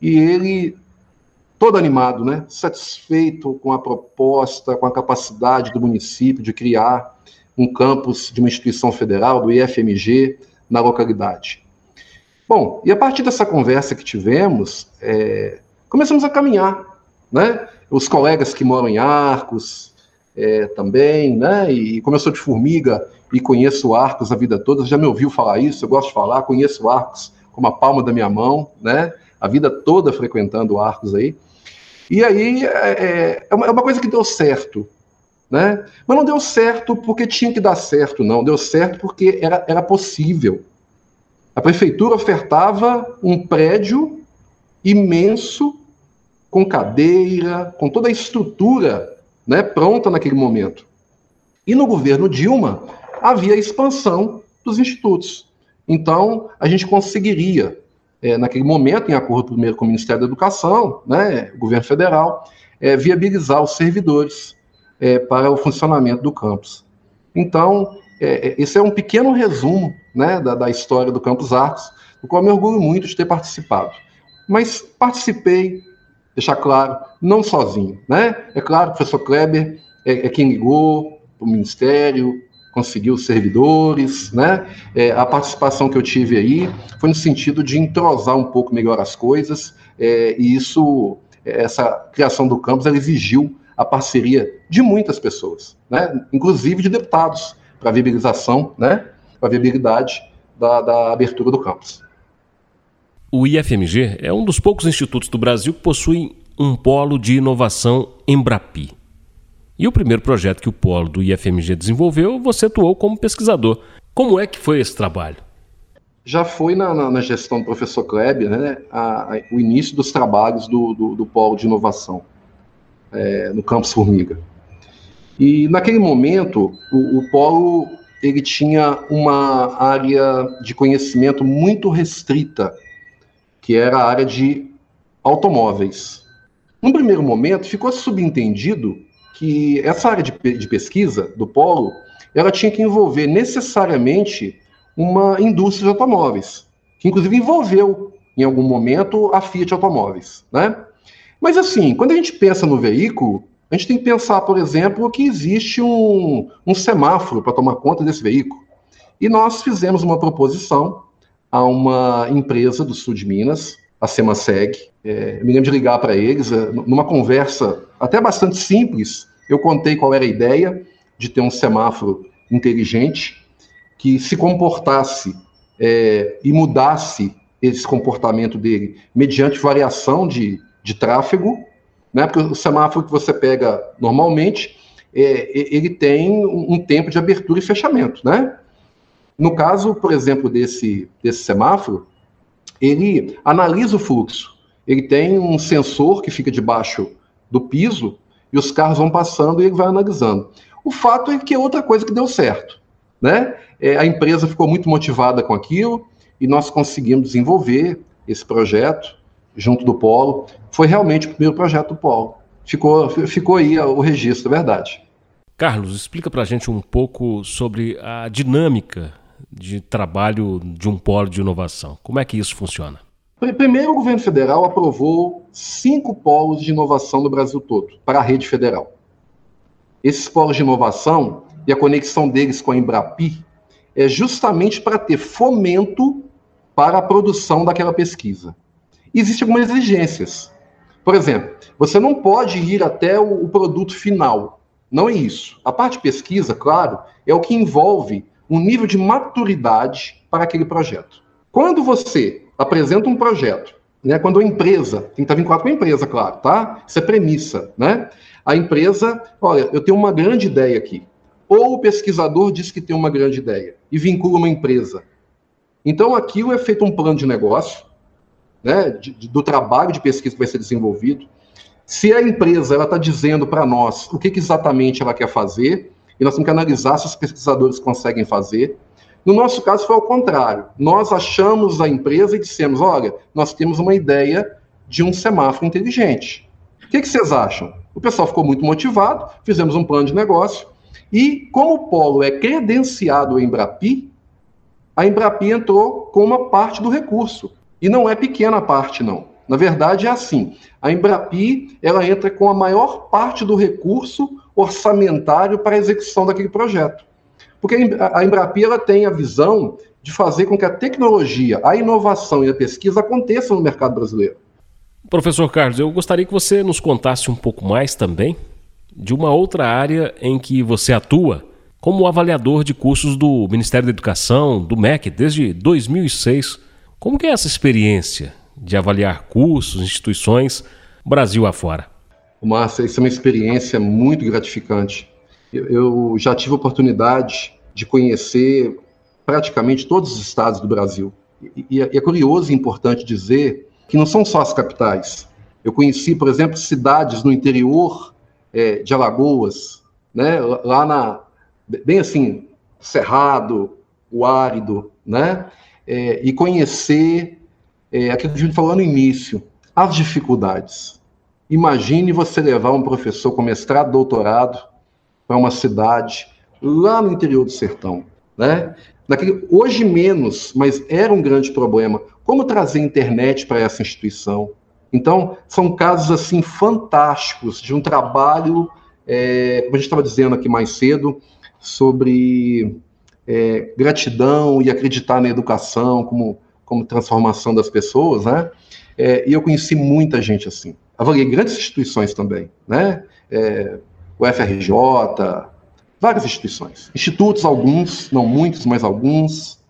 E ele todo animado, né? satisfeito com a proposta, com a capacidade do município de criar um campus de uma instituição federal, do IFMG, na localidade. Bom, e a partir dessa conversa que tivemos, é, começamos a caminhar, né? Os colegas que moram em Arcos é, também, né? E como eu sou de Formiga e conheço Arcos a vida toda, já me ouviu falar isso, eu gosto de falar, conheço Arcos como a palma da minha mão, né? A vida toda frequentando Arcos aí. E aí é, é, é uma é coisa que deu certo, né? Mas não deu certo porque tinha que dar certo, não. Deu certo porque era, era possível. A prefeitura ofertava um prédio imenso, com cadeira, com toda a estrutura né, pronta naquele momento. E no governo Dilma havia expansão dos institutos. Então, a gente conseguiria, é, naquele momento, em acordo primeiro com o Ministério da Educação, né, governo federal, é, viabilizar os servidores é, para o funcionamento do campus. Então, é, é, esse é um pequeno resumo né, da, da, história do Campus Arcos, do qual me orgulho muito de ter participado. Mas participei, deixar claro, não sozinho. Né? É claro o professor Kleber é, é quem ligou para o Ministério, conseguiu servidores, né? É, a participação que eu tive aí foi no sentido de entrosar um pouco melhor as coisas, é, e isso, essa criação do campus, ela exigiu a parceria de muitas pessoas, né? inclusive de deputados, para a viabilização, né, para a viabilidade da, da abertura do campus.
O IFMG é um dos poucos institutos do Brasil que possuem um polo de inovação Embrapi. E o primeiro projeto que o polo do IFMG desenvolveu, você atuou como pesquisador. Como é que foi esse trabalho?
Já foi na, na, na gestão do professor Kleber né, a, a, o início dos trabalhos do, do, do polo de inovação é, no campus Formiga. E naquele momento, o, o polo ele tinha uma área de conhecimento muito restrita, que era a área de automóveis. Num primeiro momento, ficou subentendido que essa área de, de pesquisa do polo, ela tinha que envolver necessariamente uma indústria de automóveis, que inclusive envolveu em algum momento a Fiat Automóveis, né? Mas assim, quando a gente pensa no veículo, a gente tem que pensar, por exemplo, que existe um, um semáforo para tomar conta desse veículo. E nós fizemos uma proposição a uma empresa do sul de Minas, a Semaseg. É, eu me lembro de ligar para eles, é, numa conversa até bastante simples, eu contei qual era a ideia de ter um semáforo inteligente que se comportasse é, e mudasse esse comportamento dele mediante variação de, de tráfego né? Porque o semáforo que você pega normalmente, é, ele tem um tempo de abertura e fechamento, né? No caso, por exemplo, desse, desse semáforo, ele analisa o fluxo. Ele tem um sensor que fica debaixo do piso e os carros vão passando e ele vai analisando. O fato é que é outra coisa que deu certo, né? É, a empresa ficou muito motivada com aquilo e nós conseguimos desenvolver esse projeto junto do Polo. Foi realmente o primeiro projeto do Polo. Ficou, ficou aí o registro, é verdade.
Carlos, explica para a gente um pouco sobre a dinâmica de trabalho de um polo de inovação. Como é que isso funciona?
Primeiro, o governo federal aprovou cinco polos de inovação no Brasil todo, para a rede federal. Esses polos de inovação e a conexão deles com a Embrapi é justamente para ter fomento para a produção daquela pesquisa existem algumas exigências. Por exemplo, você não pode ir até o, produto final. Não é isso. A parte pesquisa, claro, é o que envolve um nível de maturidade para aquele projeto. Quando você apresenta um projeto, né, quando a empresa, tem que estar vinculado com a empresa, claro, tá? Isso é premissa, né? A empresa, olha, eu tenho uma grande ideia aqui. Ou o pesquisador diz que tem uma grande ideia e vincula uma empresa. Então, aquilo é feito um plano de negócio, né, de, do trabalho de pesquisa que vai ser desenvolvido. Se a empresa ela está dizendo para nós o que, que, exatamente ela quer fazer, e nós temos que analisar se os pesquisadores conseguem fazer. No nosso caso foi ao contrário. Nós achamos a empresa e dissemos: olha, nós temos uma ideia de um semáforo inteligente. O que, que vocês acham? O pessoal ficou muito motivado, fizemos um plano de negócio, e como o Polo é credenciado em Embrapi, a Embrapi entrou com uma parte do recurso. E não é pequena parte, não. Na verdade, é assim: a Embrapi ela entra com a maior parte do recurso orçamentário para a execução daquele projeto. Porque a Embrapi ela tem a visão de fazer com que a tecnologia, a inovação e a pesquisa aconteçam no mercado brasileiro.
Professor Carlos, eu gostaria que você nos contasse um pouco mais também de uma outra área em que você atua como avaliador de cursos do Ministério da Educação, do MEC, desde 2006. Como que é essa experiência de avaliar cursos, instituições, Brasil afora?
Márcia, isso é uma experiência muito gratificante. Eu, eu já tive oportunidade de conhecer praticamente todos os estados do Brasil. E, e, é curioso e importante dizer que não são só as capitais. Eu conheci, por exemplo, cidades no interior é, de Alagoas, né, lá na, bem assim, cerrado, o árido, né, é, e conhecer é, aquilo que a gente falou no início, as dificuldades. Imagine você levar um professor com mestrado, doutorado para uma cidade lá no interior do sertão, né? Naquele, hoje menos, mas era um grande problema. Como trazer internet para essa instituição? Então, são casos assim fantásticos de um trabalho, é, como a gente estava dizendo aqui mais cedo, sobre é, gratidão e acreditar na educação como, como transformação das pessoas, né? É, e eu conheci muita gente assim. Avaliei grandes instituições também, né? É, o FRJ, várias instituições. Institutos, alguns, não muitos, mas alguns.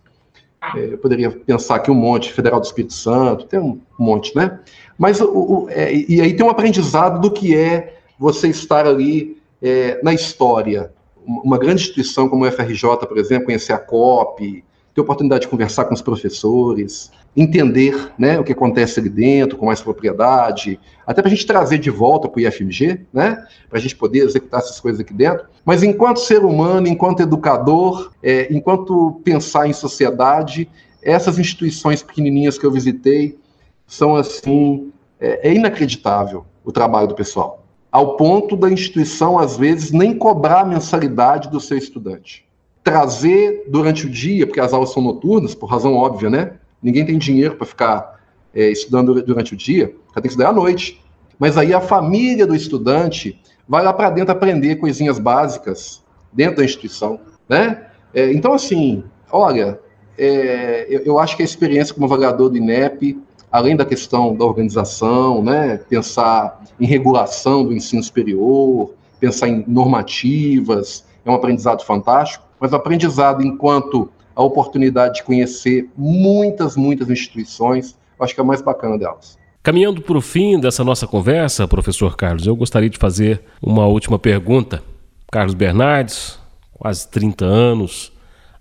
É, eu poderia pensar aqui um monte, Federal do Espírito Santo, tem um monte, né? Mas, o, o é, e aí tem um aprendizado do que é você estar ali é, na história. Uma grande instituição como o FRJ, por exemplo, conhecer a COP, ter oportunidade de conversar com os professores, entender né, o que acontece ali dentro com mais propriedade, até para a gente trazer de volta para o IFMG, né, para a gente poder executar essas coisas aqui dentro. Mas enquanto ser humano, enquanto educador, é, enquanto pensar em sociedade, essas instituições pequenininhas que eu visitei são assim, é, é inacreditável o trabalho do pessoal, ao ponto da instituição às vezes nem cobrar a mensalidade do seu estudante trazer durante o dia, porque as aulas são noturnas, por razão óbvia, né? Ninguém tem dinheiro para ficar é, estudando durante o dia, já tem que estudar à noite. Mas aí a família do estudante vai lá para dentro aprender coisinhas básicas dentro da instituição, né? É, então, assim, olha, é, eu, eu, acho que a experiência como avaliador do INEP, além da questão da organização, né, pensar em regulação do ensino superior, pensar em normativas, é um aprendizado fantástico mas aprendizado enquanto a oportunidade de conhecer muitas, muitas instituições, acho que é o mais bacana delas.
Caminhando para o fim dessa nossa conversa, professor Carlos, eu gostaria de fazer uma última pergunta. Carlos Bernardes, quase 30 anos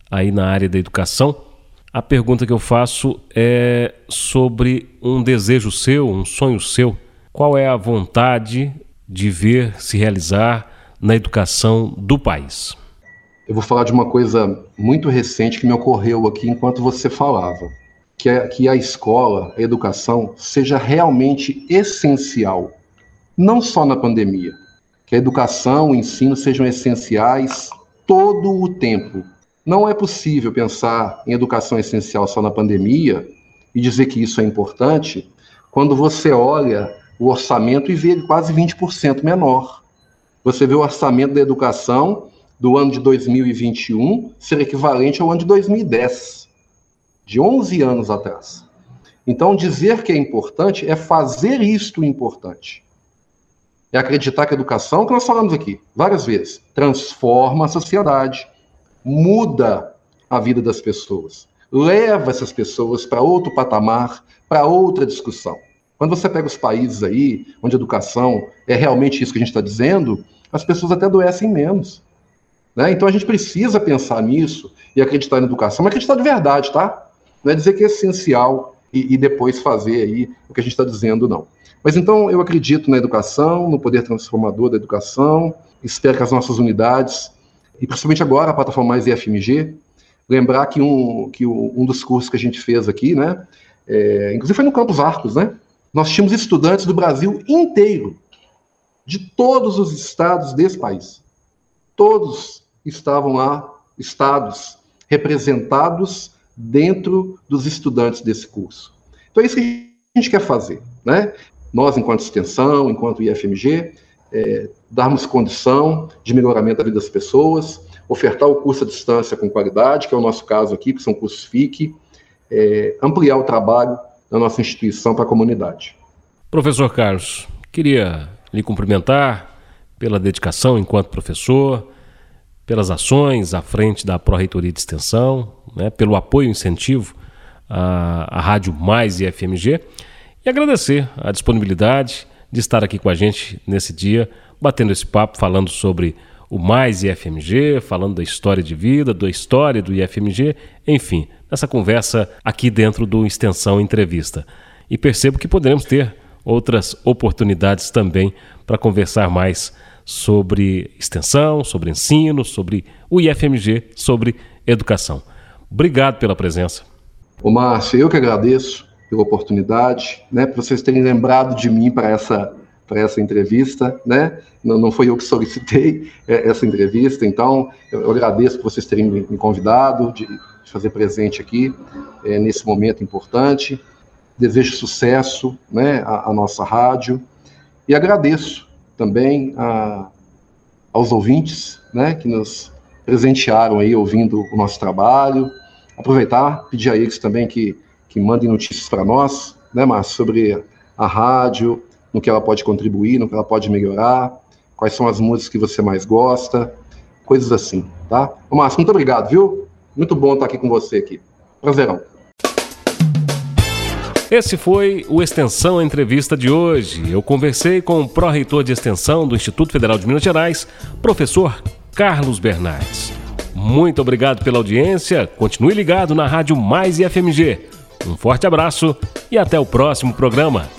aí na área da educação. A pergunta que eu faço é sobre um desejo seu, um sonho seu. Qual é a vontade de ver se realizar na educação do país?
Eu vou falar de uma coisa muito recente que me ocorreu aqui enquanto você falava, que é que a escola, a educação, seja realmente essencial, não só na pandemia, que a educação, o ensino sejam essenciais todo o tempo. Não é possível pensar em educação essencial só na pandemia e dizer que isso é importante quando você olha o orçamento e vê ele quase 20% menor. Você vê o orçamento da educação do ano de 2021 ser equivalente ao ano de 2010, de 11 anos atrás. Então, dizer que é importante é fazer isto importante. É acreditar que a educação, que nós falamos aqui várias vezes, transforma a sociedade, muda a vida das pessoas, leva essas pessoas para outro patamar, para outra discussão. Quando você pega os países aí, onde a educação é realmente isso que a gente está dizendo, as pessoas até adoecem menos. Né? Então a gente precisa pensar nisso e acreditar na educação, mas acreditar de verdade, tá? Não é dizer que é essencial e, e depois fazer aí o que a gente está dizendo, não. Mas então eu acredito na educação, no poder transformador da educação, espero que as nossas unidades, e principalmente agora a plataforma mais IFMG, lembrar que um, que um dos cursos que a gente fez aqui, né, é, inclusive foi no Campos Arcos, né, nós tínhamos estudantes do Brasil inteiro, de todos os estados desse país. Todos estavam lá estados representados dentro dos estudantes desse curso. Então é isso que a gente quer fazer, né? Nós, enquanto extensão, enquanto IFMG, é, darmos condição de melhoramento da vida das pessoas, ofertar o curso à distância com qualidade, que é o nosso caso aqui, que são cursos FIC, é, ampliar o trabalho da nossa instituição para a comunidade.
Professor Carlos, queria lhe cumprimentar pela dedicação enquanto professor, pelas ações à frente da Pró-Reitoria de Extensão, né, pelo apoio e incentivo à, à Rádio Mais e FMG, e agradecer a disponibilidade de estar aqui com a gente nesse dia, batendo esse papo, falando sobre o Mais IFMG, falando da história de vida, da história do IFMG, enfim, nessa conversa aqui dentro do Extensão Entrevista. E percebo que poderemos ter outras oportunidades também para conversar mais sobre extensão, sobre ensino, sobre o IFMG, sobre educação. Obrigado pela presença.
Ô Márcio, eu que agradeço pela oportunidade, né, por vocês terem lembrado de mim para essa para essa entrevista, né? Não, não foi eu que solicitei é, essa entrevista, então eu agradeço por vocês terem me convidado, de, fazer presente aqui é, nesse momento importante. Desejo sucesso, né, à, à nossa rádio e agradeço também a, aos ouvintes, né, que nos presentearam aí ouvindo o nosso trabalho. Aproveitar, pedir a eles também que, que mandem notícias para nós, né, Márcio, sobre a rádio, no que ela pode contribuir, no que ela pode melhorar, quais são as músicas que você mais gosta, coisas assim, tá? Ô, Márcio, muito obrigado, viu? Muito bom estar aqui com você aqui. Prazerão.
Esse foi o Extensão Entrevista de hoje. Eu conversei com o pró-reitor de Extensão do Instituto Federal de Minas Gerais, professor Carlos Bernardes. Muito obrigado pela audiência. Continue ligado na Rádio Mais e FMG. Um forte abraço e até o próximo programa.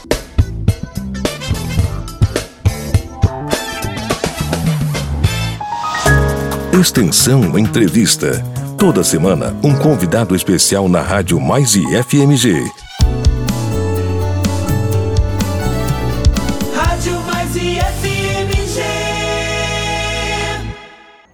Extensão Entrevista. Toda semana, um convidado especial na Rádio Mais e FMG.